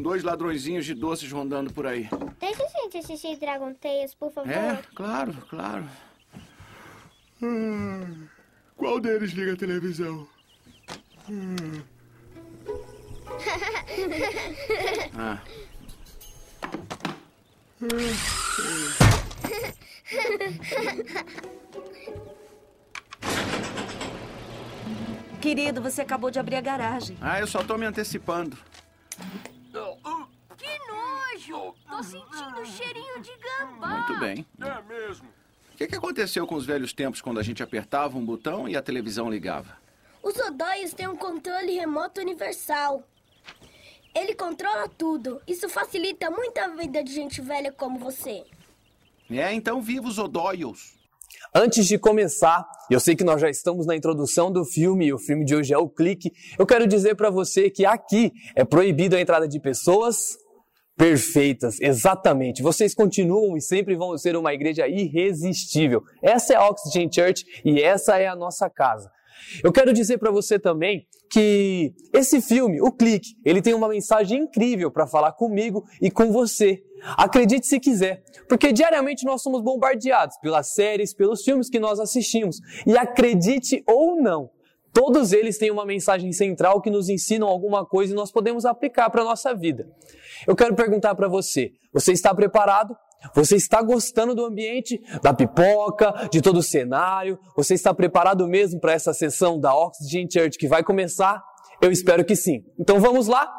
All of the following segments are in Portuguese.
com dois ladrõezinhos de doces rondando por aí? Deixa a gente assistir Dragon Tales, por favor. É, claro, claro. Hum, Qual deles liga a televisão? Hum. Ah. Querido, você acabou de abrir a garagem. ah, eu só tô me antecipando. Que nojo! Tô sentindo um cheirinho de gambá. Muito bem. É mesmo. O que, que aconteceu com os velhos tempos quando a gente apertava um botão e a televisão ligava? Os odóios têm um controle remoto universal. Ele controla tudo. Isso facilita muito a vida de gente velha como você. É, então viva os Odóios. Antes de começar, eu sei que nós já estamos na introdução do filme e o filme de hoje é o Clique. Eu quero dizer para você que aqui é proibido a entrada de pessoas perfeitas, exatamente. Vocês continuam e sempre vão ser uma igreja irresistível. Essa é a Oxygen Church e essa é a nossa casa. Eu quero dizer para você também que esse filme, o Clique, ele tem uma mensagem incrível para falar comigo e com você. Acredite se quiser, porque diariamente nós somos bombardeados pelas séries, pelos filmes que nós assistimos. E acredite ou não, todos eles têm uma mensagem central que nos ensinam alguma coisa e nós podemos aplicar para a nossa vida. Eu quero perguntar para você, você está preparado? Você está gostando do ambiente, da pipoca, de todo o cenário? Você está preparado mesmo para essa sessão da Oxygen Church que vai começar? Eu espero que sim. Então vamos lá?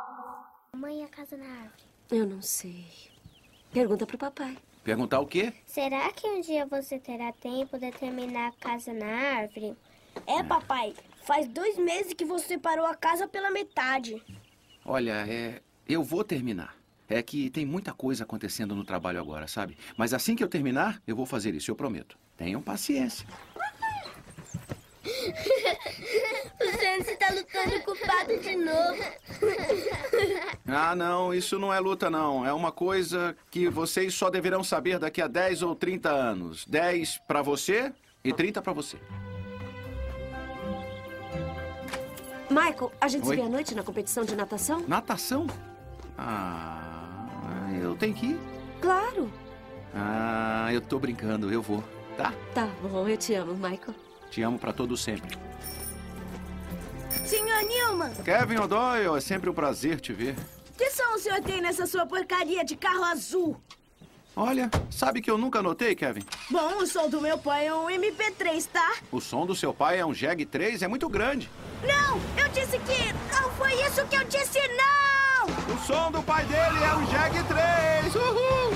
Mãe, a casa na árvore. Eu não sei. Pergunta pro papai. Perguntar o quê? Será que um dia você terá tempo de terminar a casa na árvore? É, papai. Faz dois meses que você parou a casa pela metade. Olha, é, eu vou terminar. É que tem muita coisa acontecendo no trabalho agora, sabe? Mas assim que eu terminar, eu vou fazer isso, eu prometo. Tenham paciência. O Santos está lutando com o pato de novo. Ah, não, isso não é luta, não. É uma coisa que vocês só deverão saber daqui a 10 ou 30 anos. 10 pra você e 30 pra você. Michael, a gente Oi? se vê à noite na competição de natação? Natação? Ah, eu tenho que ir. Claro. Ah, eu tô brincando, eu vou, tá? Tá bom, eu te amo, Michael. Te amo pra todo sempre. Senhor Newman, Kevin O'Doyle, é sempre um prazer te ver. que som o senhor tem nessa sua porcaria de carro azul? Olha, sabe que eu nunca notei, Kevin? Bom, o som do meu pai é um MP3, tá? O som do seu pai é um Jeg 3, é muito grande. Não! Eu disse que... Não foi isso que eu disse, não! O som do pai dele é um Jag 3. Uhul!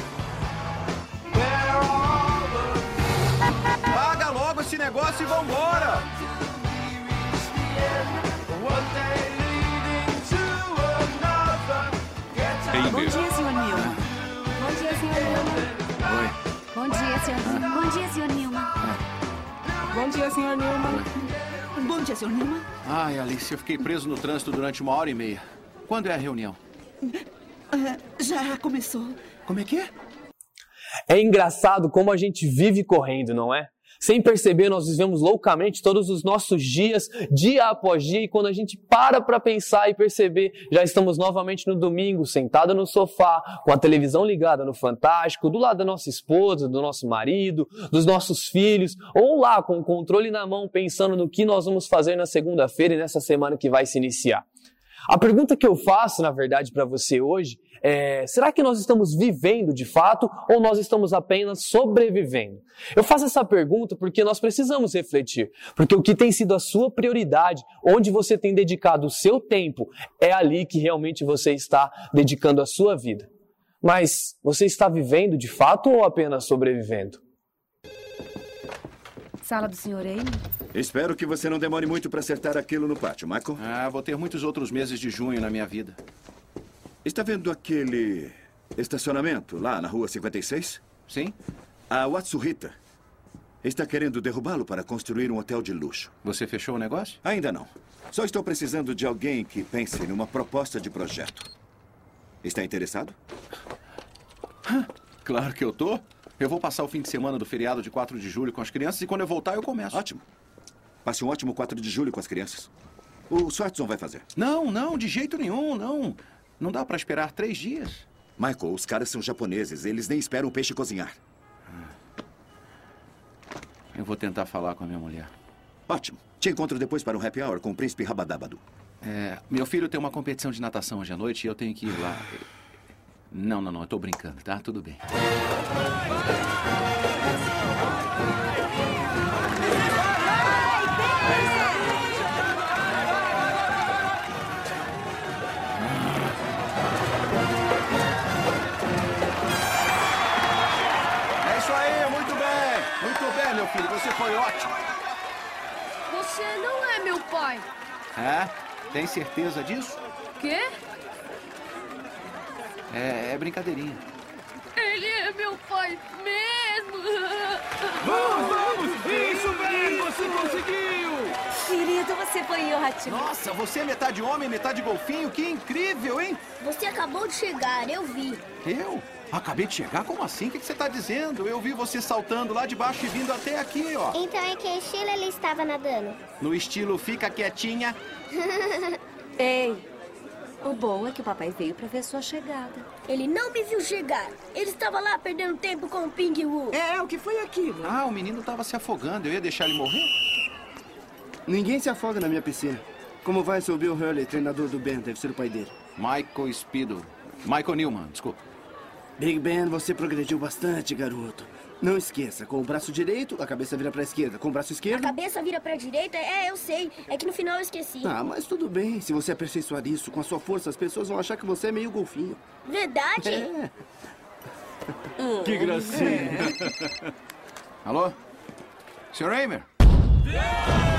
Paga logo esse negócio e vambora! Ei, Bom dia, senhor Nilma. Bom dia, senhor Nilma. Oi. Bom dia, senhor Nilma. Bom dia, senhor Nilma. Bom dia, senhor Nilma. Bom dia, senhor Nilma. Ai, Alice, eu fiquei preso no trânsito durante uma hora e meia. Quando é a reunião? Ah, já começou. Como é que é? É engraçado como a gente vive correndo, não é? Sem perceber, nós vivemos loucamente todos os nossos dias, dia após dia, e quando a gente para para pensar e perceber, já estamos novamente no domingo, sentada no sofá, com a televisão ligada no Fantástico, do lado da nossa esposa, do nosso marido, dos nossos filhos, ou lá com o controle na mão, pensando no que nós vamos fazer na segunda-feira e nessa semana que vai se iniciar. A pergunta que eu faço, na verdade, para você hoje é: será que nós estamos vivendo de fato ou nós estamos apenas sobrevivendo? Eu faço essa pergunta porque nós precisamos refletir, porque o que tem sido a sua prioridade, onde você tem dedicado o seu tempo, é ali que realmente você está dedicando a sua vida. Mas você está vivendo de fato ou apenas sobrevivendo? Sala do senhor Amy? Espero que você não demore muito para acertar aquilo no pátio, Michael. Ah, vou ter muitos outros meses de junho na minha vida. Está vendo aquele estacionamento lá na rua 56? Sim. A Watsuhita está querendo derrubá-lo para construir um hotel de luxo. Você fechou o negócio? Ainda não. Só estou precisando de alguém que pense numa proposta de projeto. Está interessado? Claro que eu tô. Eu vou passar o fim de semana do feriado de 4 de julho com as crianças e quando eu voltar eu começo. Ótimo. Passe um ótimo 4 de julho com as crianças. O Swartson vai fazer. Não, não, de jeito nenhum, não. Não dá para esperar três dias. Michael, os caras são japoneses. Eles nem esperam o peixe cozinhar. Eu vou tentar falar com a minha mulher. Ótimo. Te encontro depois para um happy hour com o príncipe Rabadábado. É, meu filho tem uma competição de natação hoje à noite e eu tenho que ir lá. Não, não, não, eu tô brincando, tá? Tudo bem. É isso aí, muito bem. Muito bem, meu filho, você foi ótimo. Você não é meu pai. É? Tem certeza disso? Quê? É, é brincadeirinha. Ele é meu pai mesmo. Vamos, vamos! Isso bem, você conseguiu! Querido, você foi ótimo. Nossa, você é metade homem, metade golfinho, que incrível, hein? Você acabou de chegar, eu vi. Eu? Acabei de chegar? Como assim? O que que você está dizendo? Eu vi você saltando lá de baixo e vindo até aqui, ó. Então em que estilo ele estava nadando? No estilo fica quietinha. Ei, o bom é que o papai veio para ver sua chegada. Ele não me viu chegar. Ele estava lá perdendo tempo com o Ping Wu. É, o que foi aquilo? Ah, o menino estava se afogando. Eu ia deixar ele morrer? Ninguém se afoga na minha piscina. Como vai seu Bill Hurley, treinador do Ben? Deve ser o pai dele. Michael Speedo. Michael Newman, desculpa. Big Ben, você progrediu bastante, garoto. Não esqueça, com o braço direito, a cabeça vira pra esquerda. Com o braço A esquerdo... cabeça vira pra direita? É, eu sei. É que no final eu esqueci. Ah, mas tudo bem. Se você aperfeiçoar isso com a sua força, as pessoas vão achar que você é meio golfinho. Verdade? É. Que gracinha. Alô? Sr. Raymer? Ben,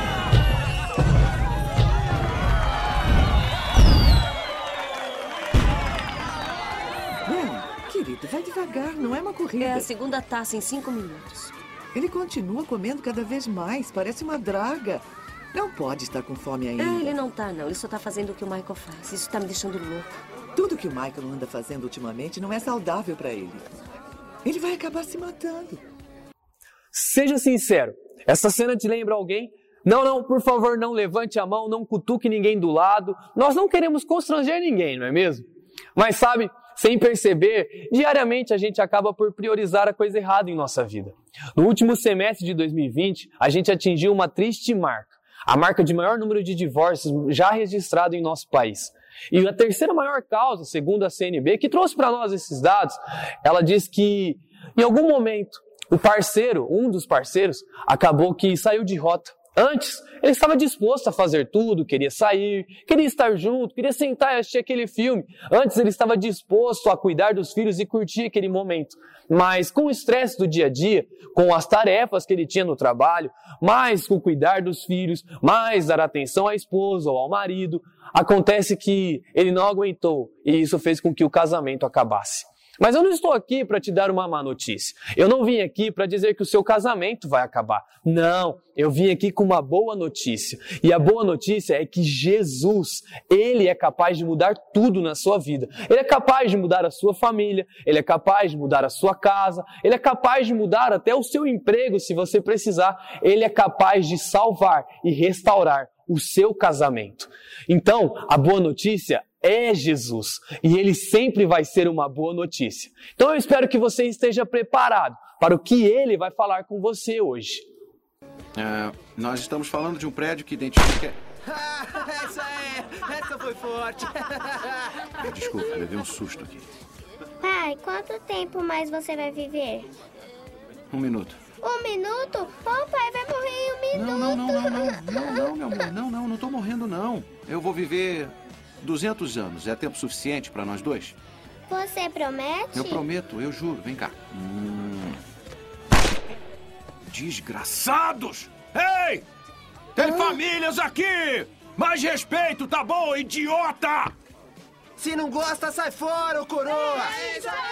querido, vai devagar, não é uma corrida. É a segunda taça em cinco minutos. Ele continua comendo cada vez mais, parece uma draga. Não pode estar com fome ainda. É, ele não tá, não. Ele só tá fazendo o que o Michael faz. Isso tá me deixando louco. Tudo que o Michael anda fazendo ultimamente não é saudável pra ele. Ele vai acabar se matando. Seja sincero, essa cena te lembra alguém? Não, não, por favor, não levante a mão, não cutuque ninguém do lado. Nós não queremos constranger ninguém, não é mesmo? Mas sabe, sem perceber, diariamente a gente acaba por priorizar a coisa errada em nossa vida. No último semestre de 2020, a gente atingiu uma triste marca. A marca de maior número de divórcios já registrado em nosso país. E a terceira maior causa, segundo a CNB, que trouxe para nós esses dados, ela diz que em algum momento o parceiro, um dos parceiros, acabou que saiu de rota. Antes, ele estava disposto a fazer tudo, queria sair, queria estar junto, queria sentar e assistir aquele filme. Antes, ele estava disposto a cuidar dos filhos e curtir aquele momento. Mas com o estresse do dia a dia, com as tarefas que ele tinha no trabalho, mais com cuidar dos filhos, mais dar atenção à esposa ou ao marido, acontece que ele não aguentou e isso fez com que o casamento acabasse. Mas eu não estou aqui para te dar uma má notícia. Eu não vim aqui para dizer que o seu casamento vai acabar. Não, eu vim aqui com uma boa notícia. E a boa notícia é que Jesus, ele é capaz de mudar tudo na sua vida. Ele é capaz de mudar a sua família, ele é capaz de mudar a sua casa, ele é capaz de mudar até o seu emprego se você precisar. Ele é capaz de salvar e restaurar o seu casamento. Então, a boa notícia é Jesus e ele sempre vai ser uma boa notícia. Então eu espero que você esteja preparado para o que ele vai falar com você hoje. É, nós estamos falando de um prédio que identifica. essa é! Essa foi forte! Desculpa, levei um susto aqui. Pai, quanto tempo mais você vai viver? Um minuto. Um minuto? Oh, pai, vai morrer em um minuto. Não, não, não, não, não, não, não, meu amor. Não, não, não tô morrendo, não. Eu vou viver 200 anos. É tempo suficiente para nós dois? Você promete? Eu prometo, eu juro. Vem cá. Hum. Desgraçados! Ei! Tem famílias aqui! Mais respeito, tá bom, idiota! Se não gosta, sai fora, ô coroa!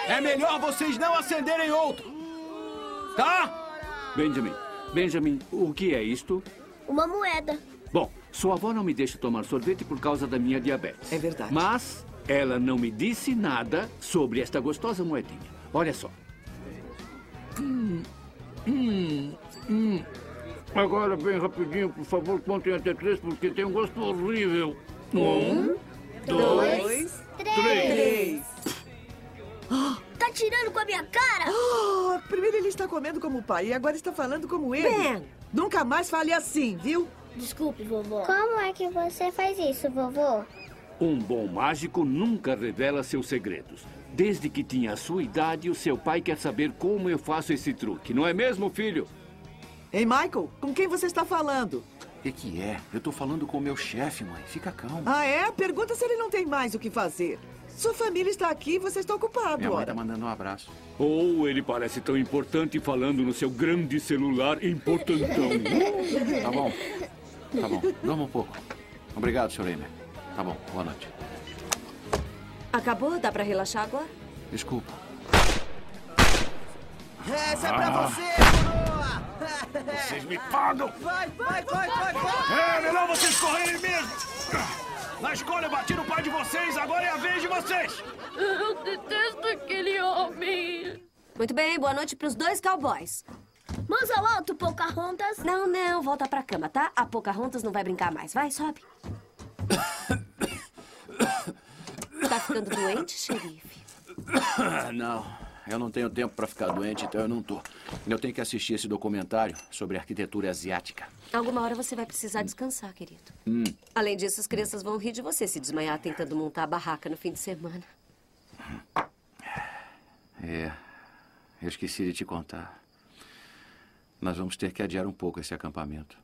É melhor vocês não acenderem outro! Tá? Benjamin, Benjamin, o que é isto? Uma moeda. Sua avó não me deixa tomar sorvete por causa da minha diabetes. É verdade. Mas ela não me disse nada sobre esta gostosa moedinha. Olha só. Hum, hum, hum. Agora, bem rapidinho, por favor, contem até três, porque tem um gosto horrível. Um, dois, três. Tá tirando com a minha cara? Oh, primeiro ele está comendo como o pai e agora está falando como ele. Ben. Nunca mais fale assim, viu? Desculpe, vovó. Como é que você faz isso, vovô? Um bom mágico nunca revela seus segredos. Desde que tinha a sua idade, o seu pai quer saber como eu faço esse truque. Não é mesmo, filho? Ei, Michael, com quem você está falando? O que, que é? Eu tô falando com o meu chefe, mãe. Fica calmo. Ah, é? Pergunta se ele não tem mais o que fazer. Sua família está aqui e você está ocupado, Minha mãe ora. tá mandando um abraço. Ou ele parece tão importante falando no seu grande celular importantão. Tá bom. Tá bom. Dorma um pouco. Obrigado, Sr. Eimer. Tá bom. Boa noite. Acabou? Dá pra relaxar agora? Desculpa. Essa é pra Ah. você, coroa! Vocês me pagam! Vai, vai, vai, vai, vai! É melhor vocês correrem mesmo! Na escola eu bati no pai de vocês, agora é a vez de vocês! Eu detesto aquele homem. Muito bem, boa noite pros dois cowboys. Mãos ao alto, Pocahontas. Não, não, volta pra cama, tá? A Pocahontas não vai brincar mais. Vai, sobe. Tá ficando doente, xerife? Não, eu não tenho tempo pra ficar doente, então eu não tô. Eu tenho que assistir esse documentário sobre arquitetura asiática. Alguma hora você vai precisar descansar, querido. Hum, Além disso, as crianças vão rir de você se desmaiar tentando montar a barraca no fim de semana. é. Eu esqueci de te contar. Nós vamos ter que adiar um pouco esse acampamento.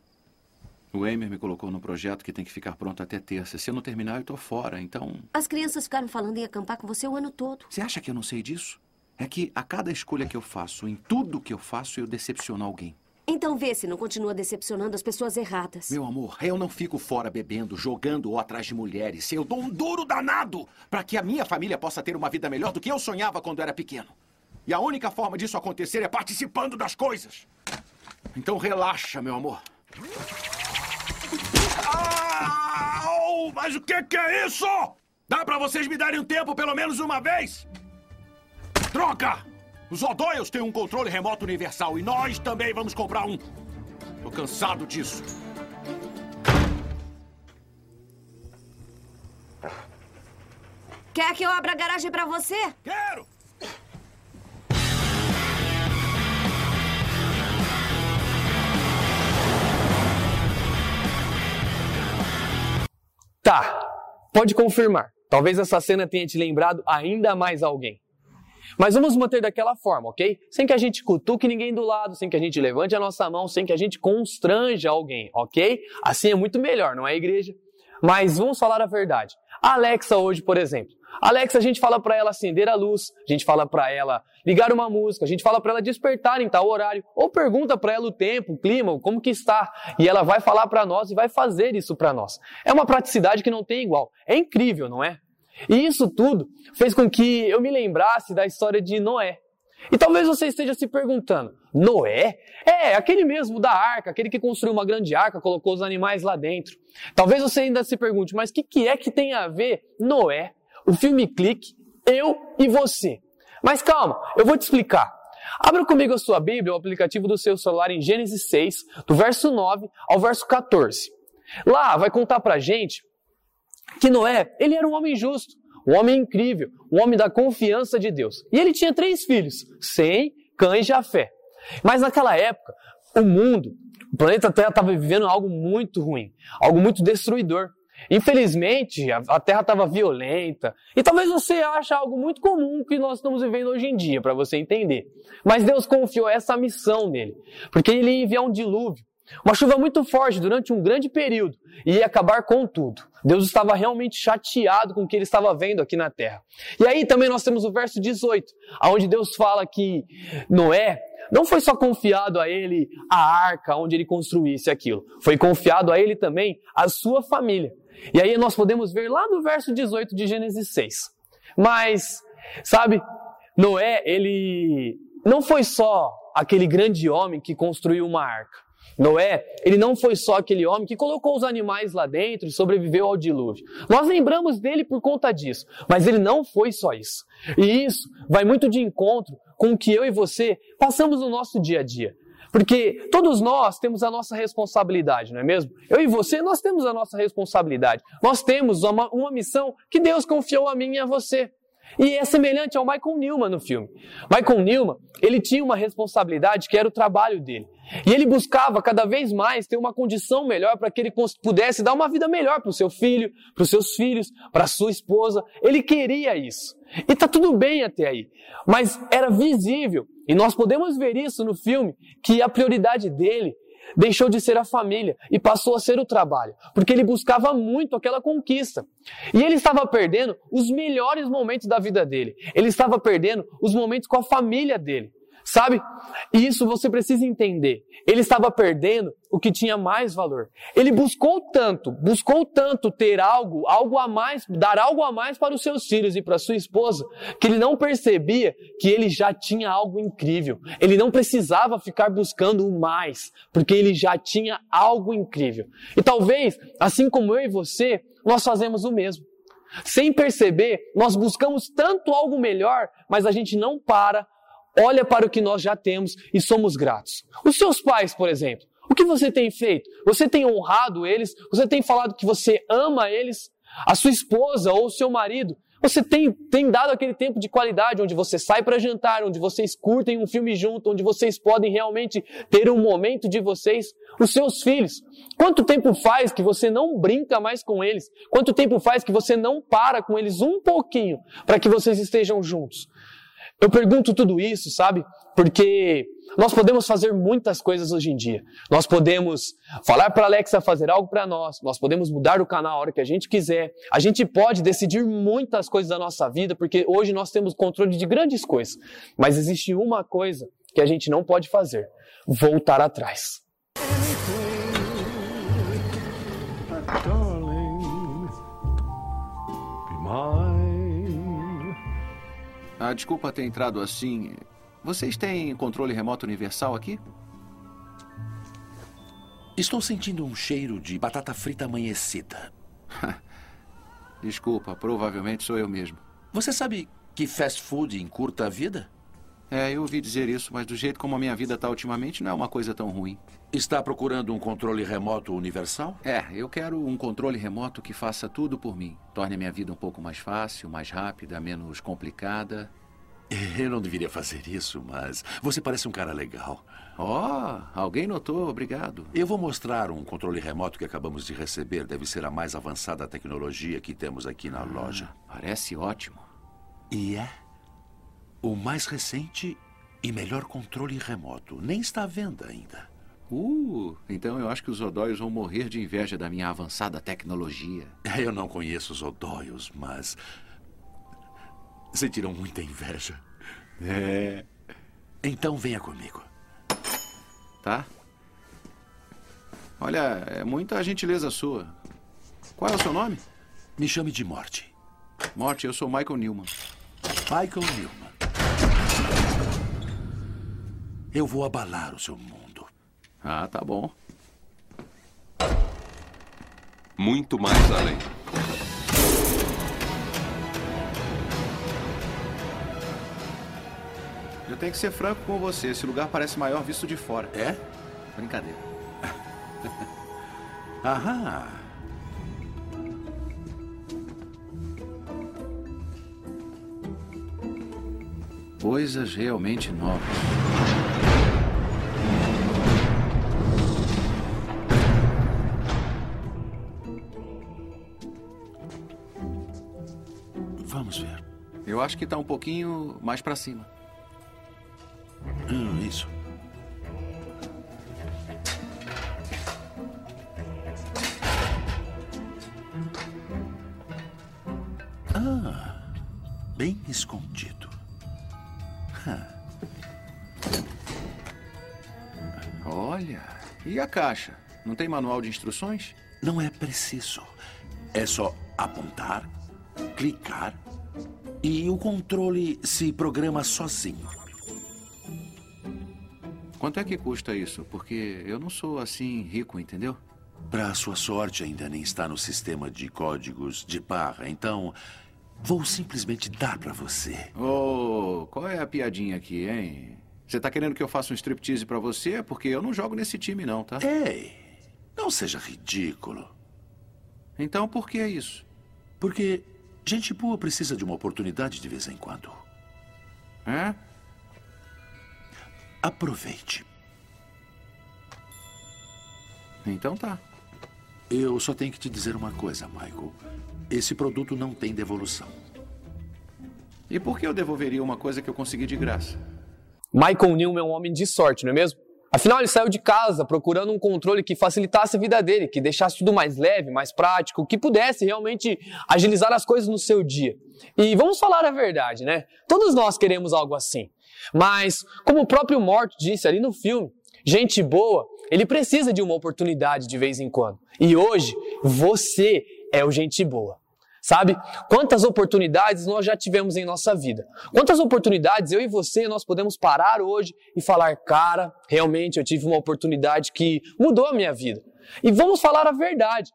O Eimer me colocou num projeto que tem que ficar pronto até terça. Se eu não terminar, eu tô fora, então. As crianças ficaram falando em acampar com você o ano todo. Você acha que eu não sei disso? É que a cada escolha que eu faço, em tudo que eu faço, eu decepciono alguém. Então vê se não continua decepcionando as pessoas erradas. Meu amor, eu não fico fora bebendo, jogando ou atrás de mulheres. Eu dou um duro danado para que a minha família possa ter uma vida melhor do que eu sonhava quando era pequeno. E a única forma disso acontecer é participando das coisas. Então relaxa, meu amor. Au! Mas o que, que é isso? Dá pra vocês me darem um tempo pelo menos uma vez? Droga! Os O'Doyles têm um controle remoto universal e nós também vamos comprar um. Tô cansado disso. Quer que eu abra a garagem pra você? Quero! Tá, pode confirmar. Talvez essa cena tenha te lembrado ainda mais alguém. Mas vamos manter daquela forma, ok? Sem que a gente cutuque ninguém do lado, sem que a gente levante a nossa mão, sem que a gente constranja alguém, ok? Assim é muito melhor, não é, igreja? Mas vamos falar a verdade. A Alexa hoje, por exemplo. Alexa, a gente fala para ela acender a luz, a gente fala para ela ligar uma música, a gente fala para ela despertar em tal horário, ou pergunta para ela o tempo, o clima, como que está, e ela vai falar para nós e vai fazer isso para nós. É uma praticidade que não tem igual. É incrível, não é? E isso tudo fez com que eu me lembrasse da história de Noé. E talvez você esteja se perguntando: Noé? É, aquele mesmo da arca, aquele que construiu uma grande arca, colocou os animais lá dentro. Talvez você ainda se pergunte: mas o que, que é que tem a ver Noé, o filme Clique, eu e você? Mas calma, eu vou te explicar. Abra comigo a sua Bíblia, o aplicativo do seu celular em Gênesis 6, do verso 9 ao verso 14. Lá vai contar pra gente que Noé, ele era um homem justo, um homem incrível, um homem da confiança de Deus. E ele tinha três filhos, Sem, Cã e Jafé. Mas naquela época, o mundo, o planeta Terra estava vivendo algo muito ruim, algo muito destruidor. Infelizmente, a Terra estava violenta. E talvez você ache algo muito comum que nós estamos vivendo hoje em dia, para você entender. Mas Deus confiou essa missão nele, porque ele ia enviar um dilúvio uma chuva muito forte durante um grande período e ia acabar com tudo. Deus estava realmente chateado com o que ele estava vendo aqui na terra. E aí também nós temos o verso 18, onde Deus fala que Noé não foi só confiado a ele a arca onde ele construísse aquilo, foi confiado a ele também a sua família. E aí nós podemos ver lá no verso 18 de Gênesis 6. Mas, sabe, Noé, ele não foi só aquele grande homem que construiu uma arca. Noé, ele não foi só aquele homem que colocou os animais lá dentro e sobreviveu ao dilúvio. Nós lembramos dele por conta disso, mas ele não foi só isso. E isso vai muito de encontro com o que eu e você passamos no nosso dia a dia. Porque todos nós temos a nossa responsabilidade, não é mesmo? Eu e você, nós temos a nossa responsabilidade. Nós temos uma, uma missão que Deus confiou a mim e a você. E é semelhante ao Michael Newman no filme. Michael Newman, ele tinha uma responsabilidade que era o trabalho dele. E ele buscava cada vez mais ter uma condição melhor para que ele pudesse dar uma vida melhor para o seu filho, para os seus filhos, para sua esposa. Ele queria isso. E está tudo bem até aí. Mas era visível, e nós podemos ver isso no filme, que a prioridade dele deixou de ser a família e passou a ser o trabalho, porque ele buscava muito aquela conquista. E ele estava perdendo os melhores momentos da vida dele. Ele estava perdendo os momentos com a família dele. Sabe? E isso você precisa entender. Ele estava perdendo o que tinha mais valor. Ele buscou tanto, buscou tanto ter algo, algo a mais, dar algo a mais para os seus filhos e para sua esposa, que ele não percebia que ele já tinha algo incrível. Ele não precisava ficar buscando o mais, porque ele já tinha algo incrível. E talvez, assim como eu e você, nós fazemos o mesmo. Sem perceber, nós buscamos tanto algo melhor, mas a gente não para olha para o que nós já temos e somos gratos. Os seus pais, por exemplo, o que você tem feito? Você tem honrado eles? Você tem falado que você ama eles? A sua esposa ou o seu marido? Você tem, tem dado aquele tempo de qualidade onde você sai para jantar, onde vocês curtem um filme junto, onde vocês podem realmente ter um momento de vocês? Os seus filhos. Quanto tempo faz que você não brinca mais com eles? Quanto tempo faz que você não para com eles um pouquinho para que vocês estejam juntos? Eu pergunto tudo isso, sabe? Porque nós podemos fazer muitas coisas hoje em dia. Nós podemos falar para Alexa fazer algo para nós. Nós podemos mudar o canal a hora que a gente quiser. A gente pode decidir muitas coisas da nossa vida, porque hoje nós temos controle de grandes coisas. Mas existe uma coisa que a gente não pode fazer: voltar atrás. Ah, desculpa ter entrado assim. Vocês têm controle remoto universal aqui? Estou sentindo um cheiro de batata frita amanhecida. Desculpa, provavelmente sou eu mesmo. Você sabe que fast food encurta a vida? É, eu ouvi dizer isso, mas do jeito como a minha vida está ultimamente, não é uma coisa tão ruim. Está procurando um controle remoto universal? É, eu quero um controle remoto que faça tudo por mim. Torne a minha vida um pouco mais fácil, mais rápida, menos complicada. Eu não deveria fazer isso, mas você parece um cara legal. Oh, alguém notou, obrigado. Eu vou mostrar um controle remoto que acabamos de receber. Deve ser a mais avançada tecnologia que temos aqui na ah, loja. Parece ótimo. E é o mais recente e melhor controle remoto. Nem está à venda ainda. Uh, então eu acho que os odóios vão morrer de inveja da minha avançada tecnologia. Eu não conheço os odóios, mas. Sentiram muita inveja. É. Então venha comigo. Tá. Olha, é muita gentileza sua. Qual é o seu nome? Me chame de Morte. Morte, eu sou Michael Newman. Michael Newman. Eu vou abalar o seu mundo. Ah, tá bom. Muito mais além. Eu tenho que ser franco com você. Esse lugar parece maior visto de fora. É? Brincadeira. Aham. Coisas realmente novas. Eu acho que tá um pouquinho mais pra cima. Hum, isso. Ah, bem escondido. Olha, e a caixa? Não tem manual de instruções? Não é preciso. É só apontar, clicar e o controle se programa sozinho. Quanto é que custa isso? Porque eu não sou assim rico, entendeu? Para sua sorte, ainda nem está no sistema de códigos de barra, então vou simplesmente dar para você. Ô, qual é a piadinha aqui, hein? Você tá querendo que eu faça um striptease pra você? Porque eu não jogo nesse time, não, tá? Ei, não seja ridículo. Então por que isso? Porque gente boa precisa de uma oportunidade de vez em quando. É? Aproveite. Então tá. Eu só tenho que te dizer uma coisa, Michael. Esse produto não tem devolução. E por que eu devolveria uma coisa que eu consegui de graça? Michael Newman é um homem de sorte, não é mesmo? Afinal, ele saiu de casa procurando um controle que facilitasse a vida dele, que deixasse tudo mais leve, mais prático, que pudesse realmente agilizar as coisas no seu dia. E vamos falar a verdade, né? Todos nós queremos algo assim. Mas, como o próprio Mort disse ali no filme, gente boa, ele precisa de uma oportunidade de vez em quando. E hoje, você é o gente boa. Sabe? Quantas oportunidades nós já tivemos em nossa vida? Quantas oportunidades eu e você nós podemos parar hoje e falar, cara, realmente eu tive uma oportunidade que mudou a minha vida. E vamos falar a verdade.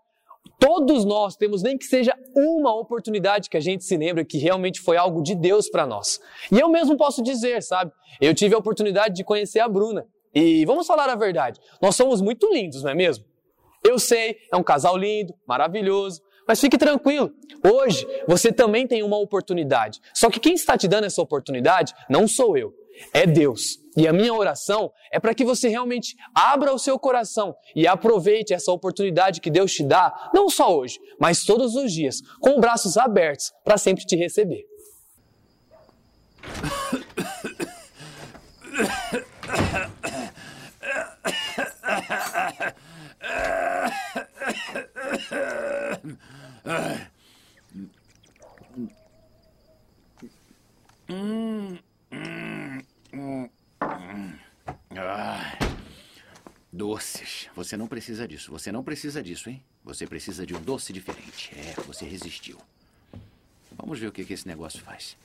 Todos nós temos nem que seja uma oportunidade que a gente se lembra que realmente foi algo de Deus para nós. E eu mesmo posso dizer, sabe? Eu tive a oportunidade de conhecer a Bruna. E vamos falar a verdade. Nós somos muito lindos, não é mesmo? Eu sei, é um casal lindo, maravilhoso, mas fique tranquilo. Hoje você também tem uma oportunidade. Só que quem está te dando essa oportunidade não sou eu, é Deus. E a minha oração é para que você realmente abra o seu coração e aproveite essa oportunidade que Deus te dá, não só hoje, mas todos os dias, com braços abertos para sempre te receber. Hum, hum, hum, hum. Ah, doces. Você não precisa disso. Você não precisa disso, hein? Você precisa de um doce diferente. É, você resistiu. Vamos ver o que, que esse negócio faz.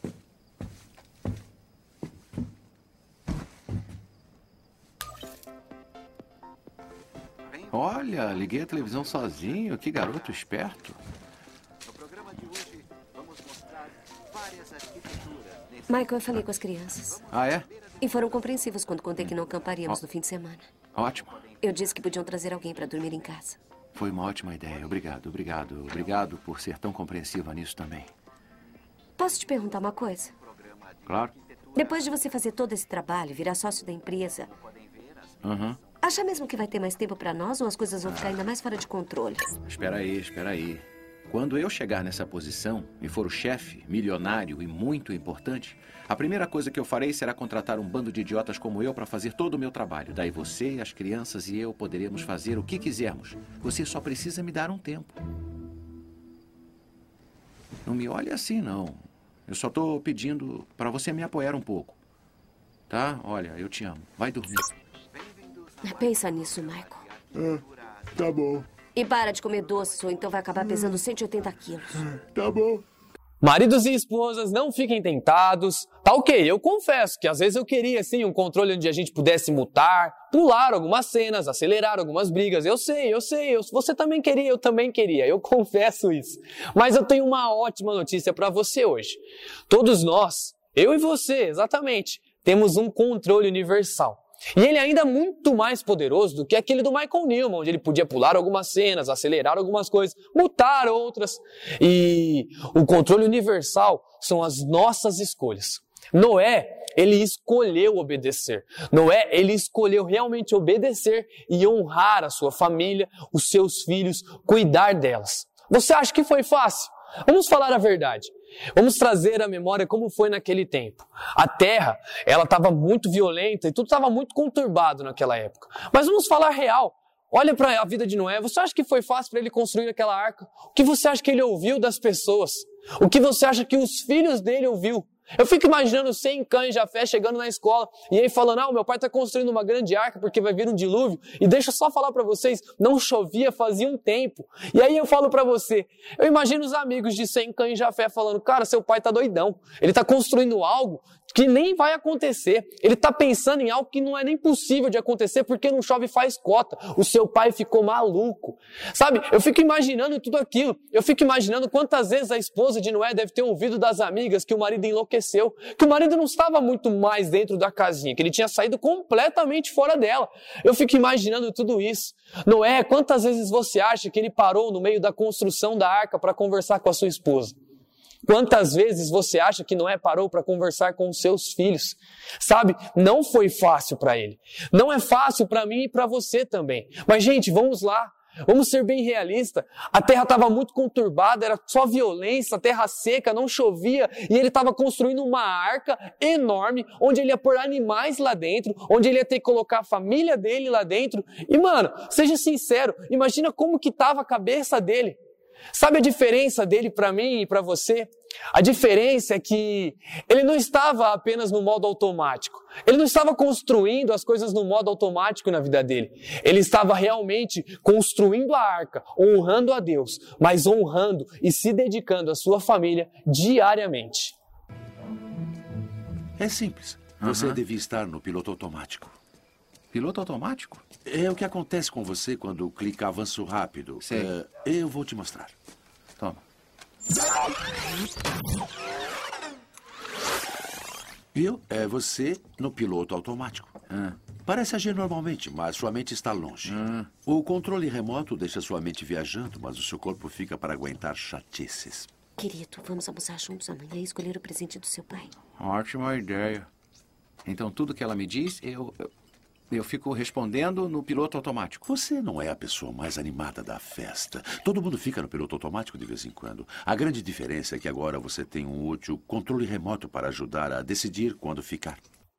Olha, liguei a televisão sozinho. Que garoto esperto. Michael, eu falei com as crianças. Ah, é? E foram compreensivos quando contei que não acamparíamos no fim de semana. Ótimo. Eu disse que podiam trazer alguém para dormir em casa. Foi uma ótima ideia. Obrigado, obrigado. Obrigado por ser tão compreensiva nisso também. Posso te perguntar uma coisa? Claro. Depois de você fazer todo esse trabalho, virar sócio da empresa, Uhum. Acha mesmo que vai ter mais tempo para nós ou as coisas vão ficar ainda mais fora de controle? Espera aí, espera aí. Quando eu chegar nessa posição e for o chefe, milionário e muito importante, a primeira coisa que eu farei será contratar um bando de idiotas como eu para fazer todo o meu trabalho. Daí você, as crianças e eu poderemos fazer o que quisermos. Você só precisa me dar um tempo. Não me olhe assim, não. Eu só estou pedindo para você me apoiar um pouco. Tá? Olha, eu te amo. Vai dormir. Pensa nisso, Michael. Ah, tá bom. E para de comer doces, ou então vai acabar pesando 180 quilos. Tá bom. Maridos e esposas, não fiquem tentados. Tá ok, eu confesso que às vezes eu queria sim um controle onde a gente pudesse mutar, pular algumas cenas, acelerar algumas brigas. Eu sei, eu sei, eu, você também queria, eu também queria. Eu confesso isso. Mas eu tenho uma ótima notícia para você hoje. Todos nós, eu e você, exatamente, temos um controle universal. E ele é ainda muito mais poderoso do que aquele do Michael Newman, onde ele podia pular algumas cenas, acelerar algumas coisas, mutar outras. E o controle universal são as nossas escolhas. Noé, ele escolheu obedecer. Noé, ele escolheu realmente obedecer e honrar a sua família, os seus filhos, cuidar delas. Você acha que foi fácil? Vamos falar a verdade. Vamos trazer à memória como foi naquele tempo. A terra, ela estava muito violenta e tudo estava muito conturbado naquela época. Mas vamos falar real. Olha para a vida de Noé. Você acha que foi fácil para ele construir aquela arca? O que você acha que ele ouviu das pessoas? O que você acha que os filhos dele ouviu? Eu fico imaginando 100 cães de fé chegando na escola e aí falando: Ah, meu pai está construindo uma grande arca porque vai vir um dilúvio. E deixa eu só falar para vocês: não chovia fazia um tempo. E aí eu falo para você: eu imagino os amigos de 100 cães de fé falando: Cara, seu pai está doidão. Ele está construindo algo que nem vai acontecer. Ele está pensando em algo que não é nem possível de acontecer porque não chove faz cota. O seu pai ficou maluco. Sabe? Eu fico imaginando tudo aquilo. Eu fico imaginando quantas vezes a esposa de Noé deve ter ouvido das amigas que o marido enlouqueceu, que o marido não estava muito mais dentro da casinha, que ele tinha saído completamente fora dela. Eu fico imaginando tudo isso. Noé, quantas vezes você acha que ele parou no meio da construção da arca para conversar com a sua esposa? Quantas vezes você acha que Noé parou para conversar com os seus filhos? Sabe, não foi fácil para ele. Não é fácil para mim e para você também. Mas, gente, vamos lá. Vamos ser bem realistas. A terra estava muito conturbada, era só violência, terra seca, não chovia, e ele estava construindo uma arca enorme, onde ele ia pôr animais lá dentro, onde ele ia ter que colocar a família dele lá dentro. E, mano, seja sincero, imagina como que estava a cabeça dele. Sabe a diferença dele para mim e para você? A diferença é que ele não estava apenas no modo automático. Ele não estava construindo as coisas no modo automático na vida dele. Ele estava realmente construindo a arca, honrando a Deus, mas honrando e se dedicando à sua família diariamente. É simples. Você uhum. devia estar no piloto automático. Piloto automático? É o que acontece com você quando clica avanço rápido. Sei. É, eu vou te mostrar. Toma. Viu? É você no piloto automático. Ah. Parece agir normalmente, mas sua mente está longe. Ah. O controle remoto deixa sua mente viajando, mas o seu corpo fica para aguentar chatices. Querido, vamos almoçar juntos amanhã e escolher o presente do seu pai. Ótima ideia. Então, tudo que ela me diz, eu, eu, eu fico respondendo no piloto automático. Você não é a pessoa mais animada da festa. Todo mundo fica no piloto automático de vez em quando. A grande diferença é que agora você tem um útil controle remoto para ajudar a decidir quando ficar.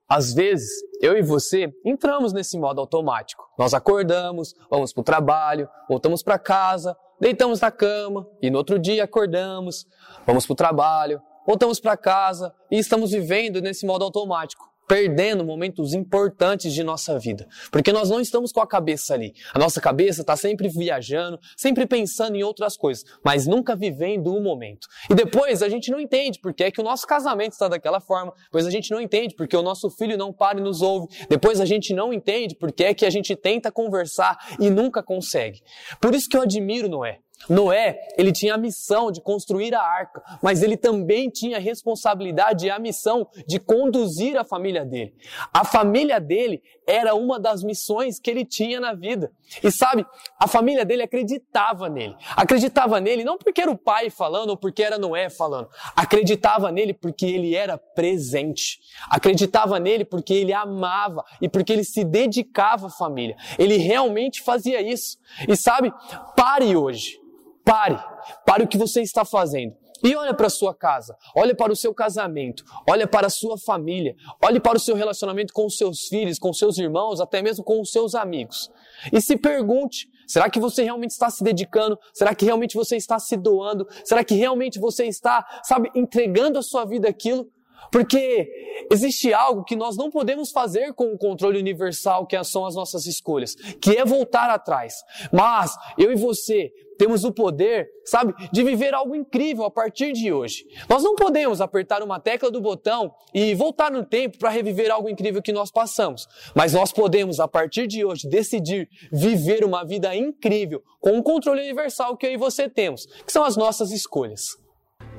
Às vezes, eu e você entramos nesse modo automático. Nós acordamos, vamos para o trabalho, voltamos para casa, deitamos na cama e no outro dia acordamos, vamos para o trabalho, voltamos para casa e estamos vivendo nesse modo automático perdendo momentos importantes de nossa vida. Porque nós não estamos com a cabeça ali. A nossa cabeça está sempre viajando, sempre pensando em outras coisas, mas nunca vivendo o momento. E depois a gente não entende porque é que o nosso casamento está daquela forma, depois a gente não entende porque o nosso filho não para e nos ouve, depois a gente não entende porque é que a gente tenta conversar e nunca consegue. Por isso que eu admiro Noé. Noé, ele tinha a missão de construir a arca, mas ele também tinha a responsabilidade e a missão de conduzir a família dele. A família dele era uma das missões que ele tinha na vida. E sabe, a família dele acreditava nele. Acreditava nele não porque era o pai falando ou porque era Noé falando. Acreditava nele porque ele era presente. Acreditava nele porque ele amava e porque ele se dedicava à família. Ele realmente fazia isso. E sabe, pare hoje Pare. Pare o que você está fazendo. E olha para a sua casa, olha para o seu casamento, olha para a sua família, olhe para o seu relacionamento com os seus filhos, com os seus irmãos, até mesmo com os seus amigos. E se pergunte, será que você realmente está se dedicando? Será que realmente você está se doando? Será que realmente você está, sabe, entregando a sua vida aquilo? Porque existe algo que nós não podemos fazer com o controle universal que são as nossas escolhas, que é voltar atrás. Mas eu e você temos o poder, sabe, de viver algo incrível a partir de hoje. Nós não podemos apertar uma tecla do botão e voltar no tempo para reviver algo incrível que nós passamos. Mas nós podemos, a partir de hoje, decidir viver uma vida incrível com o controle universal que eu e você temos, que são as nossas escolhas.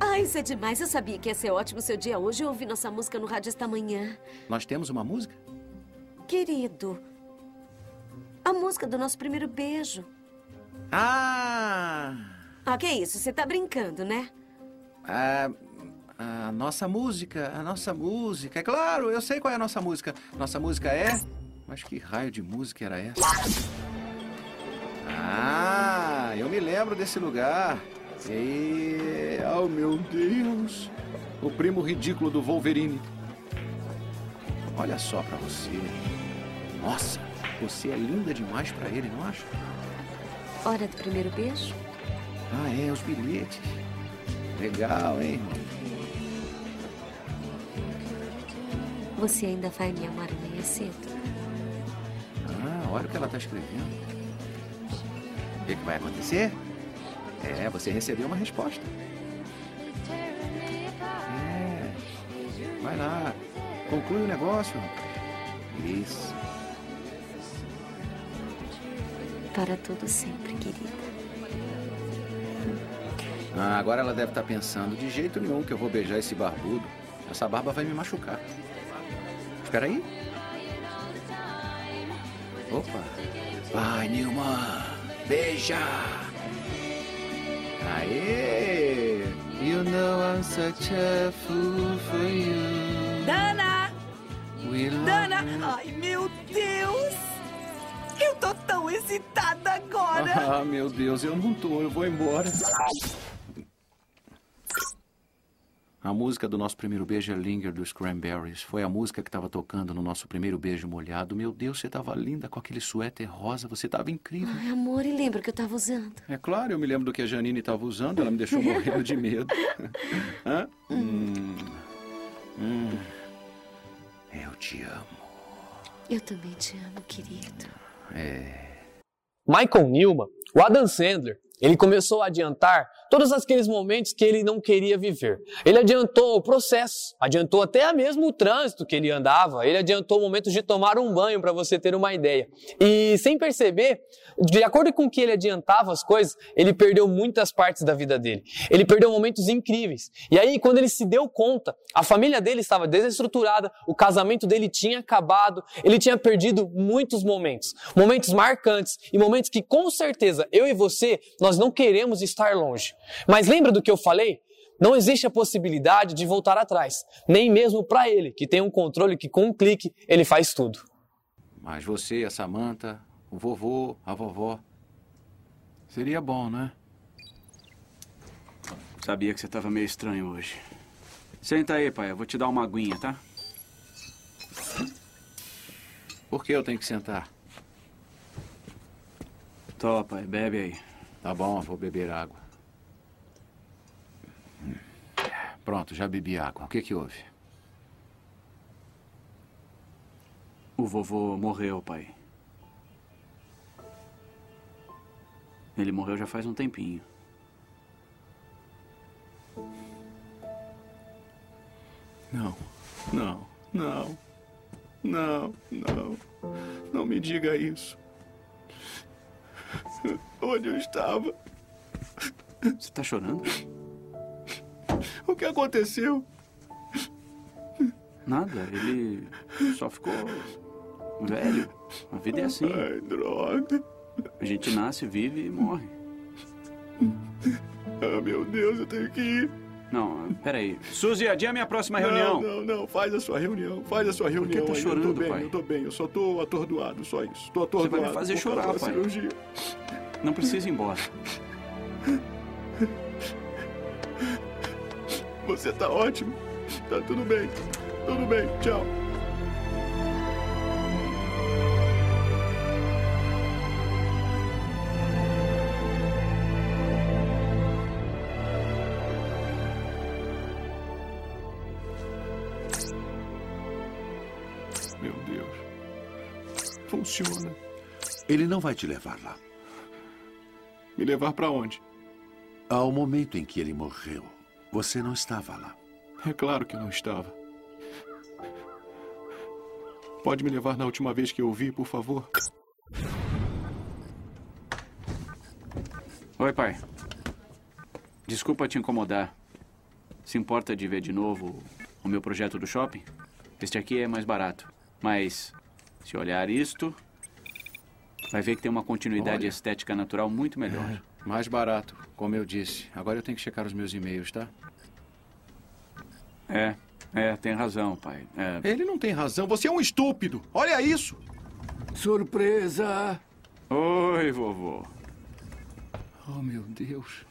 Ah, isso é demais. Eu sabia que ia ser ótimo seu dia hoje. Eu ouvi nossa música no rádio esta manhã. Nós temos uma música? Querido, a música do nosso primeiro beijo. Ah! Ah, que isso? Você tá brincando, né? A, a nossa música, a nossa música. É claro, eu sei qual é a nossa música. Nossa música é... Mas que raio de música era essa? Ah, eu me lembro desse lugar. E... Oh, meu Deus! O primo ridículo do Wolverine. Olha só pra você. Nossa, você é linda demais pra ele, não acha? Hora do primeiro beijo? Ah, é, os bilhetes. Legal, hein, irmão? Você ainda vai me amar amanhã cedo? Ah, olha o que ela tá escrevendo. O que, que vai acontecer? É, você recebeu uma resposta. É. Vai lá. Conclui o negócio. Isso. Para tudo sempre, querida. Ah, agora ela deve estar pensando, de jeito nenhum que eu vou beijar esse barbudo. Essa barba vai me machucar. Espera aí. Opa. Vai, Nilma. Beija. Aê! You know I'm such a fool for you. Dana! We Dana! Ai, meu Deus! Eu tô tão excitada agora! Ah, meu Deus, eu não tô, eu vou embora. A música do nosso primeiro beijo é Linger dos Cranberries. Foi a música que estava tocando no nosso primeiro beijo molhado. Meu Deus, você estava linda com aquele suéter rosa, você estava incrível. Ai, amor, e lembra que eu tava usando? É claro, eu me lembro do que a Janine estava usando, ela me deixou morrendo de medo. Hã? Hum. Hum. Eu te amo. Eu também te amo, querido. É. Michael Newman, o Adam Sandler, ele começou a adiantar todos aqueles momentos que ele não queria viver. Ele adiantou o processo, adiantou até mesmo o trânsito que ele andava, ele adiantou o momento de tomar um banho, para você ter uma ideia. E sem perceber, de acordo com que ele adiantava as coisas, ele perdeu muitas partes da vida dele. Ele perdeu momentos incríveis. E aí, quando ele se deu conta, a família dele estava desestruturada, o casamento dele tinha acabado, ele tinha perdido muitos momentos. Momentos marcantes e momentos que, com certeza, eu e você, nós não queremos estar longe. Mas lembra do que eu falei? Não existe a possibilidade de voltar atrás, nem mesmo para ele, que tem um controle que com um clique ele faz tudo. Mas você, a Samantha, o vovô, a vovó. Seria bom, né? Sabia que você estava meio estranho hoje. Senta aí, pai. Eu vou te dar uma aguinha, tá? Por que eu tenho que sentar? Tó, pai. Bebe aí. Tá bom, vou beber água. Pronto, já bebi água. O que que houve? O vovô morreu, pai. Ele morreu já faz um tempinho. Não, não, não, não, não. Não me diga isso. Onde eu estava? Você tá chorando? O que aconteceu? Nada. Ele só ficou velho. A vida é assim. Ai, droga. A gente nasce, vive e morre. Ah, meu Deus, eu tenho que ir. Não, peraí. Suzy, adia a minha próxima reunião. Não, não, não. Faz a sua reunião. Faz a sua Por que reunião. tá aí. chorando, eu tô bem, pai? eu tô bem. Eu só tô atordoado, só isso. Tô Você atordoado. vai me fazer chorar, pai. cirurgia. Não precisa ir embora. Você tá ótimo. Tá tudo bem. Tudo bem. Tchau. Meu Deus. Funciona. Ele não vai te levar lá. Me levar para onde? Ao momento em que ele morreu você não estava lá. É claro que não estava. Pode me levar na última vez que eu o vi, por favor? Oi, pai. Desculpa te incomodar. Se importa de ver de novo o meu projeto do shopping? Este aqui é mais barato. Mas, se olhar isto, vai ver que tem uma continuidade Olha. estética natural muito melhor. É, mais barato, como eu disse. Agora eu tenho que checar os meus e-mails, tá? É, é, tem razão, pai. É. Ele não tem razão. Você é um estúpido. Olha isso. Surpresa! Oi, vovô. Oh, meu Deus.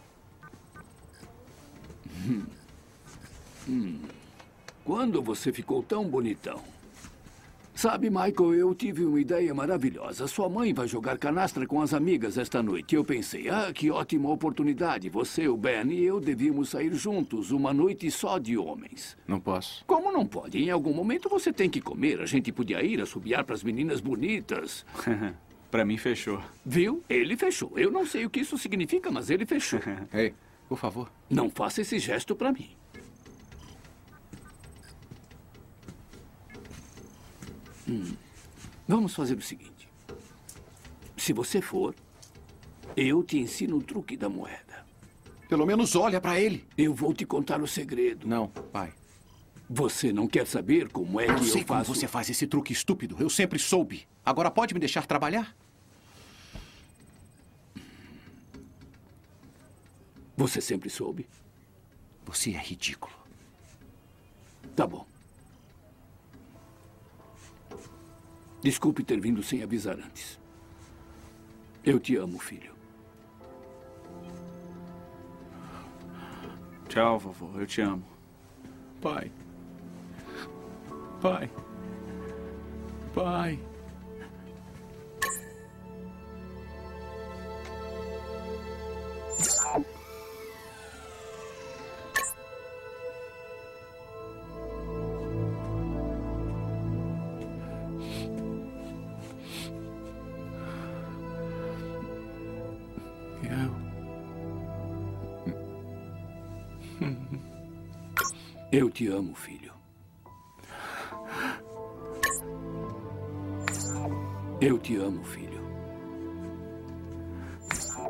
Hum. Hum. Quando você ficou tão bonitão? Sabe, Michael, eu tive uma ideia maravilhosa. Sua mãe vai jogar canastra com as amigas esta noite. Eu pensei, ah, que ótima oportunidade. Você, o Ben e eu devíamos sair juntos, uma noite só de homens. Não posso. Como não pode? Em algum momento você tem que comer. A gente podia ir assobiar para as meninas bonitas. Pra mim, fechou. Viu? Ele fechou. Eu não sei o que isso significa, mas ele fechou. Ei, por favor. Não faça esse gesto para mim. Hum. Vamos fazer o seguinte. Se você for, eu te ensino o truque da moeda. Pelo menos olha para ele. Eu vou te contar o segredo. Não, pai. Você não quer saber como é eu que eu como faço? você faz esse truque estúpido. Eu sempre soube. Agora pode me deixar trabalhar? Você sempre soube? Você é ridículo. Tá bom. Desculpe ter vindo sem avisar antes. Eu te amo, filho. Tchau, vovô. Eu te amo. Pai. Pai. Pai. Eu te amo, filho. Eu te amo, filho.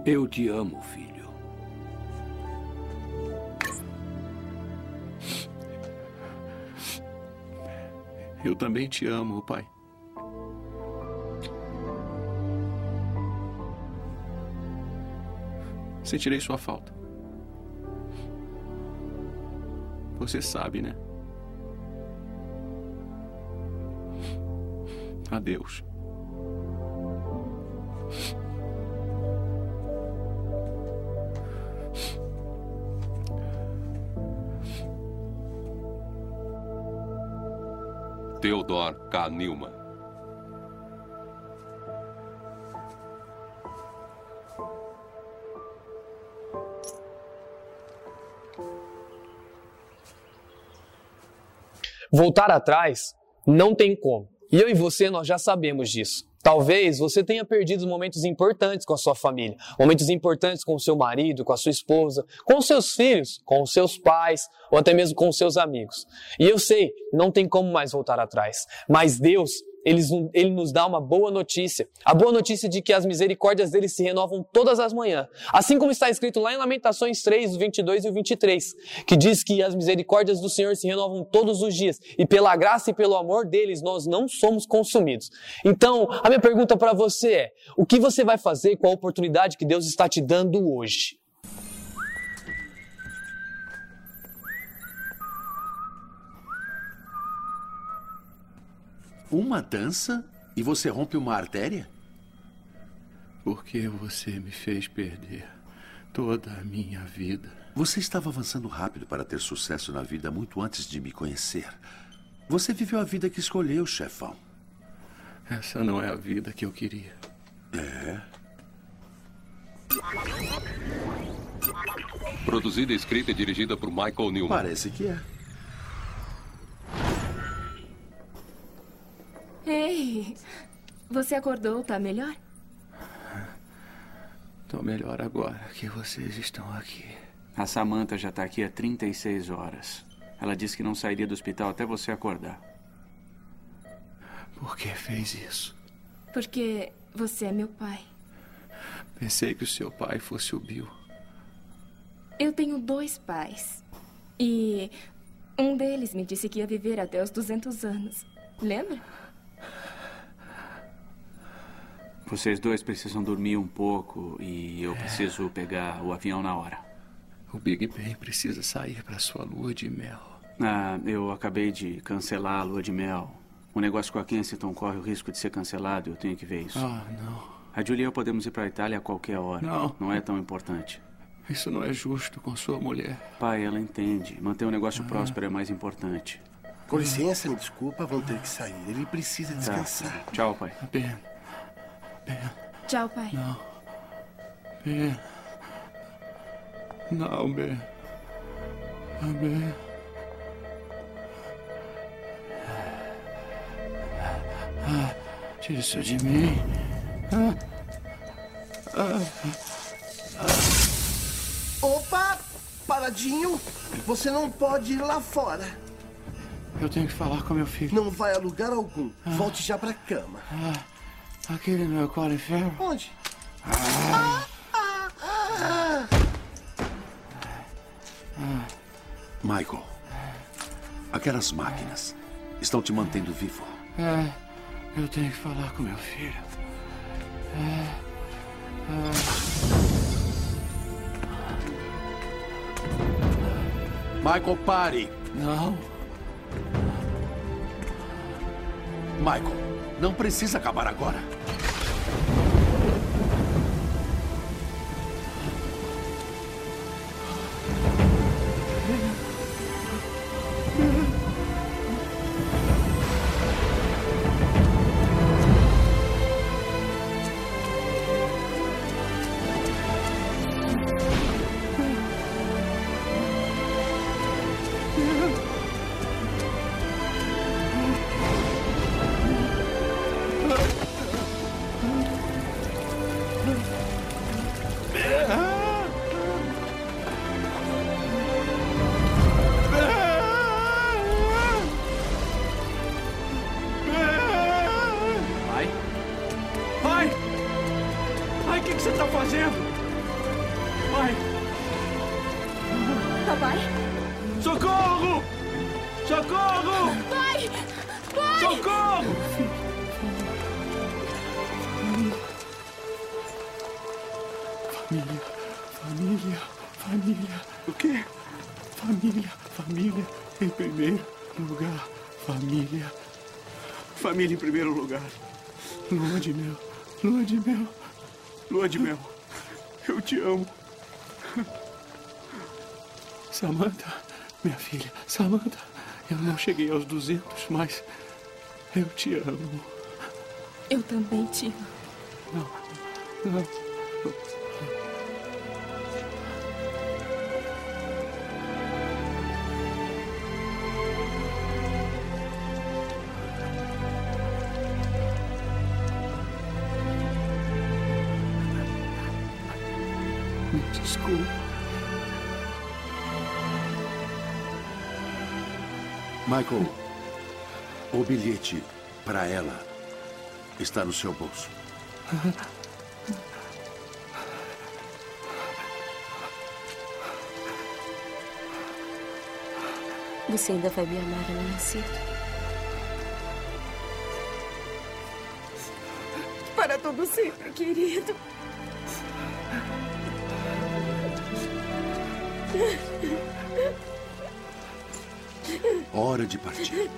Eu te amo, filho. Eu também te amo, pai. Sentirei sua falta. Você sabe, né? Adeus. Theodore K. Newman. Voltar atrás não tem como. E eu e você, nós já sabemos disso. Talvez você tenha perdido momentos importantes com a sua família, momentos importantes com o seu marido, com a sua esposa, com os seus filhos, com os seus pais, ou até mesmo com os seus amigos. E eu sei, não tem como mais voltar atrás. Mas Deus, ele, ele nos dá uma boa notícia. A boa notícia de que as misericórdias dele se renovam todas as manhãs. Assim como está escrito lá em Lamentações 3, 22 e 23, que diz que as misericórdias do Senhor se renovam todos os dias. E pela graça e pelo amor deles, nós não somos consumidos. Então, a minha pergunta para você é, o que você vai fazer com a oportunidade que Deus está te dando hoje? Uma dança e você rompe uma artéria? Porque você me fez perder toda a minha vida. Você estava avançando rápido para ter sucesso na vida muito antes de me conhecer. Você viveu a vida que escolheu, chefão. Essa não é a vida que eu queria. É. Produzida, escrita e dirigida por Michael Newman. Parece que é. Ei, Você acordou, tá melhor? Tô melhor agora que vocês estão aqui. A Samantha já tá aqui há 36 horas. Ela disse que não sairia do hospital até você acordar. Por que fez isso? Porque você é meu pai. Pensei que o seu pai fosse o Bill. Eu tenho dois pais. E um deles me disse que ia viver até os 200 anos. Lembra? Vocês dois precisam dormir um pouco e eu preciso pegar o avião na hora. O Big Ben precisa sair para sua lua de mel. Ah, eu acabei de cancelar a lua de mel. O negócio com a Kensington corre o risco de ser cancelado. Eu tenho que ver isso. Ah, não. A Julia e eu podemos ir para a Itália a qualquer hora. Não. Não é tão importante. Isso não é justo com sua mulher. Pai, ela entende. Manter o negócio próspero é mais importante. Com licença, me desculpa, vão ter que sair. Ele precisa Tá. descansar. Tchau, pai. Ben. Ben. Tchau, pai. Não. Ben. Não, Ben. Ah, Ben. Ah, tira isso de mim. Ah. Ah. Opa! Paradinho! Você não pode ir lá fora. Eu tenho que falar com meu filho. Não vai a lugar algum. Volte já pra cama. Ah, aquele não é o Colin Farrell? Onde? Ah. Ah! Ah. Michael, aquelas máquinas estão te mantendo vivo. É, eu tenho que falar com meu filho. É, Michael, pare! Não. Michael, não precisa acabar agora. Família em primeiro lugar. Lua de mel, lua de mel, lua de mel. Eu te amo. Samantha, minha filha, Samantha, eu não cheguei aos 200, mas eu te amo. Eu também te amo. Não, não. Michael, o bilhete para ela está no seu bolso. Você ainda vai me amar amanhã cedo? Para todo sempre, querido. Hora de partir.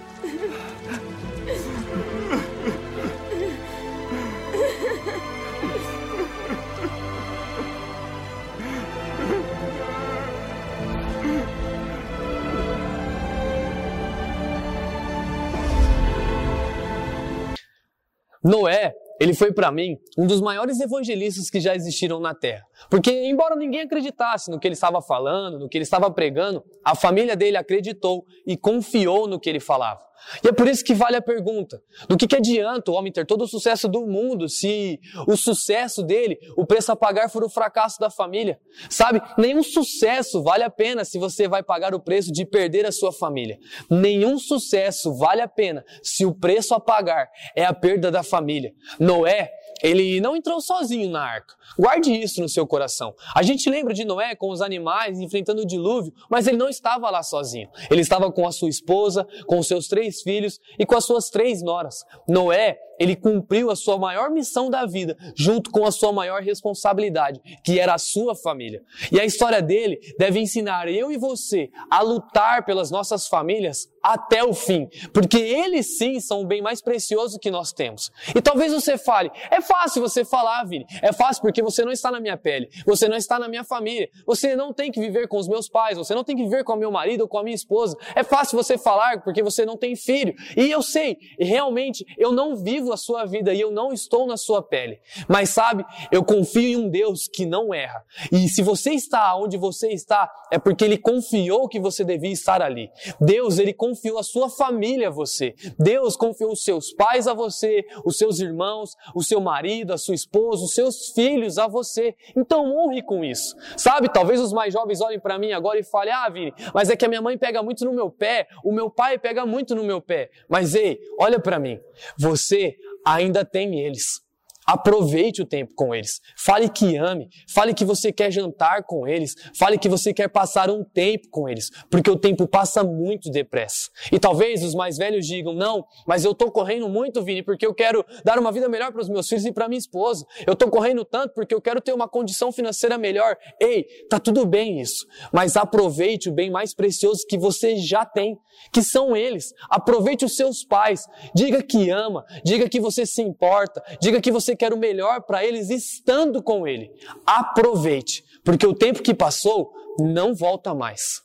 Noé, ele foi para mim um dos maiores evangelistas que já existiram na Terra. Porque, embora ninguém acreditasse no que ele estava falando, no que ele estava pregando, a família dele acreditou e confiou no que ele falava. E é por isso que vale a pergunta: do que, que adianta o homem ter todo o sucesso do mundo se o sucesso dele, o preço a pagar for o fracasso da família? Sabe? Nenhum sucesso vale a pena se você vai pagar o preço de perder a sua família. Nenhum sucesso vale a pena se o preço a pagar é a perda da família. Noé ele não entrou sozinho na arca. Guarde isso no seu coração. A gente lembra de Noé com os animais enfrentando o dilúvio, mas ele não estava lá sozinho. Ele estava com a sua esposa, com os seus três filhos e com as suas três noras. Noé, ele cumpriu a sua maior missão da vida, junto com a sua maior responsabilidade, que era a sua família. E a história dele deve ensinar eu e você a lutar pelas nossas famílias até o fim, porque eles sim são o bem mais precioso que nós temos. E talvez você fale, é fácil você falar, Vini, é fácil porque você não está na minha pele, você não está na minha família, você não tem que viver com os meus pais, você não tem que viver com o meu marido ou com a minha esposa. É fácil você falar porque você não tem filho. E eu sei, realmente, eu não vivo a sua vida e eu não estou na sua pele. Mas sabe, eu confio em um Deus que não erra. E se você está onde você está, é porque ele confiou que você devia estar ali. Deus, ele confiou a sua família a você. Deus confiou os seus pais a você, os seus irmãos, o seu marido, a sua esposa, os seus filhos a você. Então honre com isso. Sabe, talvez os mais jovens olhem para mim agora e falem: "Ah, Vini, mas é que a minha mãe pega muito no meu pé, o meu pai pega muito no meu pé". Mas ei, olha para mim. Você ainda tem eles. Aproveite o tempo com eles. Fale que ame. Fale que você quer jantar com eles. Fale que você quer passar um tempo com eles. Porque o tempo passa muito depressa. E talvez os mais velhos digam: Não, mas eu estou correndo muito, Vini, porque eu quero dar uma vida melhor para os meus filhos e para minha esposa. Eu estou correndo tanto porque eu quero ter uma condição financeira melhor. Ei, tá tudo bem isso. Mas aproveite o bem mais precioso que você já tem, que são eles. Aproveite os seus pais. Diga que ama. Diga que você se importa. Diga que você quer o melhor para eles estando com ele. Aproveite, porque o tempo que passou não volta mais.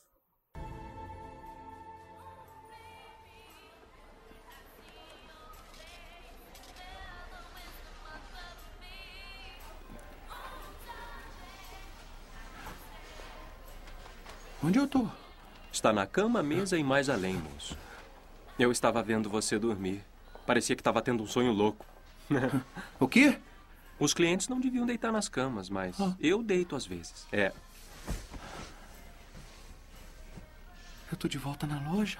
Onde eu tô? Está na cama, mesa e mais além, moço. Eu estava vendo você dormir. Parecia que estava tendo um sonho louco. o quê? Os clientes não deviam deitar nas camas, mas Ah. eu deito às vezes. É. Eu tô de volta na loja.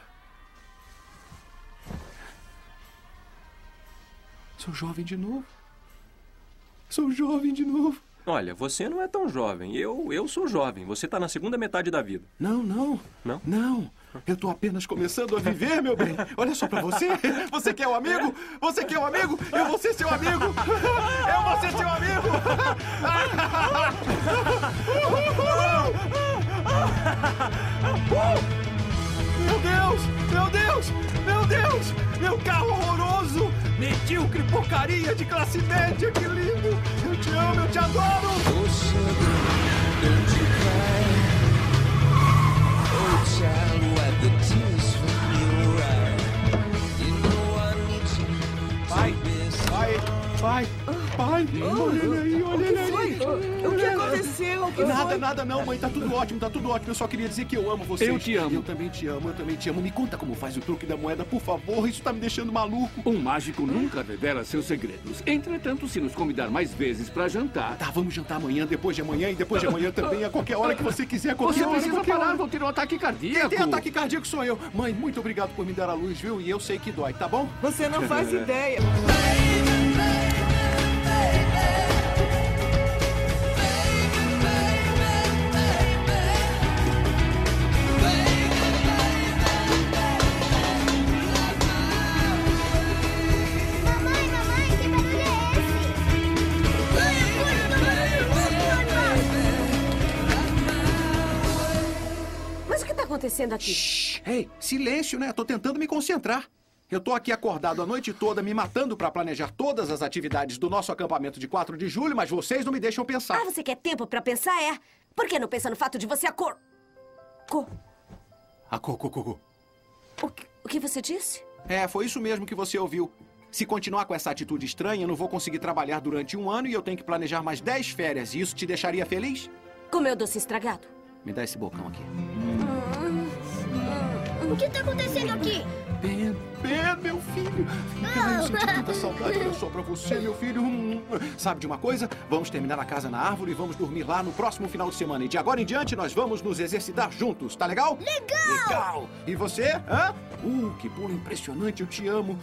Sou jovem de novo. Sou jovem de novo. Olha, você não é tão jovem. Eu, eu sou jovem. Você está na segunda metade da vida. Não, não. Não? Não. Eu tô apenas começando a viver, meu bem. Olha só pra você. Você quer um amigo? Você quer um amigo? Eu vou ser seu amigo. Eu vou ser seu amigo. Meu Deus! Meu Deus! Meu Deus! Meu carro horroroso! Medíocre porcaria de classe média! Que lindo! Eu te amo, eu te adoro! Pai, pai, pai, olha ele aí, olha ele aí. O que aconteceu? O que Nada, foi? nada não, mãe, tá tudo ótimo, tá tudo ótimo. Eu só queria dizer que eu amo vocês. Eu te amo. Eu também te amo, eu também te amo. Me conta como faz o truque da moeda, por favor. Isso tá me deixando maluco. Um mágico nunca revela seus segredos. Entretanto, se nos convidar mais vezes para jantar. Tá, vamos jantar amanhã, depois de amanhã e depois de amanhã também, a qualquer hora que você quiser, a qualquer Você hora, precisa qualquer parar, hora. vou ter um ataque cardíaco. Quem tem ataque cardíaco sou eu. Mãe, muito obrigado por me dar a luz, viu? E eu sei que dói, tá bom? Você não faz ideia. Acontecendo aqui? Ei, silêncio, né? Tô tentando me concentrar. Eu tô aqui acordado a noite toda, me matando pra planejar todas as atividades do nosso acampamento de 4 de julho, mas vocês não me deixam pensar. Ah, você quer tempo para pensar, é? Por que não pensa no fato de você acor... Co... A co, co, co, co. O que, o que você disse? É, foi isso mesmo que você ouviu. Se continuar com essa atitude estranha, eu não vou conseguir trabalhar durante um ano e eu tenho que planejar mais 10 férias. E isso te deixaria feliz? Comeu doce estragado? Me dá esse bocão aqui. O que tá acontecendo aqui? Ben, Ben, meu filho. Eu senti tanta saudade, olha só pra você, meu filho. Sabe de uma coisa? Vamos terminar a casa na árvore e vamos dormir lá no próximo final de semana. E de agora em diante, nós vamos nos exercitar juntos, tá legal? Legal! Legal! E você? Hã? Uh, que bom, impressionante, eu te amo.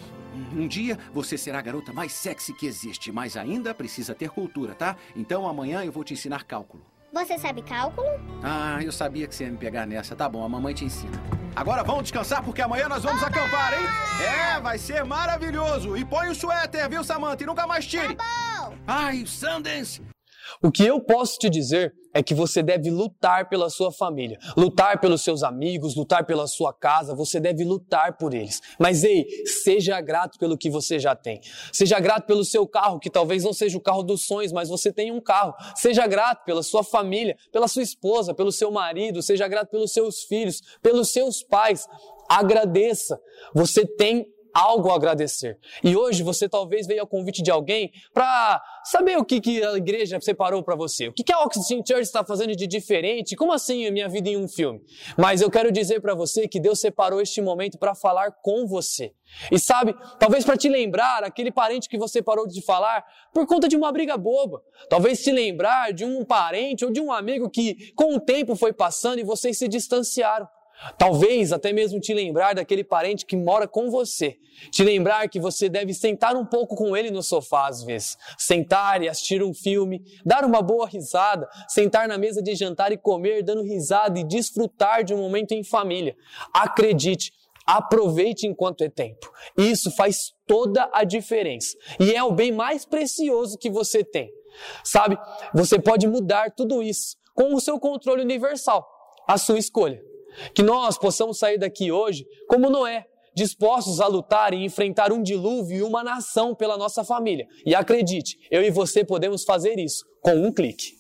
Um dia você será a garota mais sexy que existe, mas ainda precisa ter cultura, tá? Então amanhã eu vou te ensinar cálculo. Você sabe cálculo? Ah, eu sabia que você ia me pegar nessa. Tá bom, a mamãe te ensina. Agora vamos descansar porque amanhã nós vamos acampar, hein? É, vai ser maravilhoso. E põe o suéter, viu, Samantha? E nunca mais tire. Tá bom. Ai, Sundance. O que eu posso te dizer é que você deve lutar pela sua família, lutar pelos seus amigos, lutar pela sua casa, você deve lutar por eles. Mas ei, seja grato pelo que você já tem. Seja grato pelo seu carro, que talvez não seja o carro dos sonhos, mas você tem um carro. Seja grato pela sua família, pela sua esposa, pelo seu marido, seja grato pelos seus filhos, pelos seus pais. Agradeça. Você tem algo a agradecer. E hoje você talvez veio ao convite de alguém para saber o que, que a igreja separou para você. O que, que a Oxygen Church está fazendo de diferente? Como assim a minha vida em um filme? Mas eu quero dizer para você que Deus separou este momento para falar com você. E sabe, talvez para te lembrar aquele parente que você parou de falar por conta de uma briga boba. Talvez te lembrar de um parente ou de um amigo que com o tempo foi passando e vocês se distanciaram. Talvez até mesmo te lembrar daquele parente que mora com você. Te lembrar que você deve sentar um pouco com ele no sofá às vezes. Sentar e assistir um filme, dar uma boa risada, sentar na mesa de jantar e comer dando risada e desfrutar de um momento em família. Acredite, aproveite enquanto é tempo. Isso faz toda a diferença. E é o bem mais precioso que você tem. Sabe, você pode mudar tudo isso com o seu controle universal, a sua escolha. Que nós possamos sair daqui hoje como Noé, dispostos a lutar e enfrentar um dilúvio e uma nação pela nossa família. E acredite, eu e você podemos fazer isso com um clique.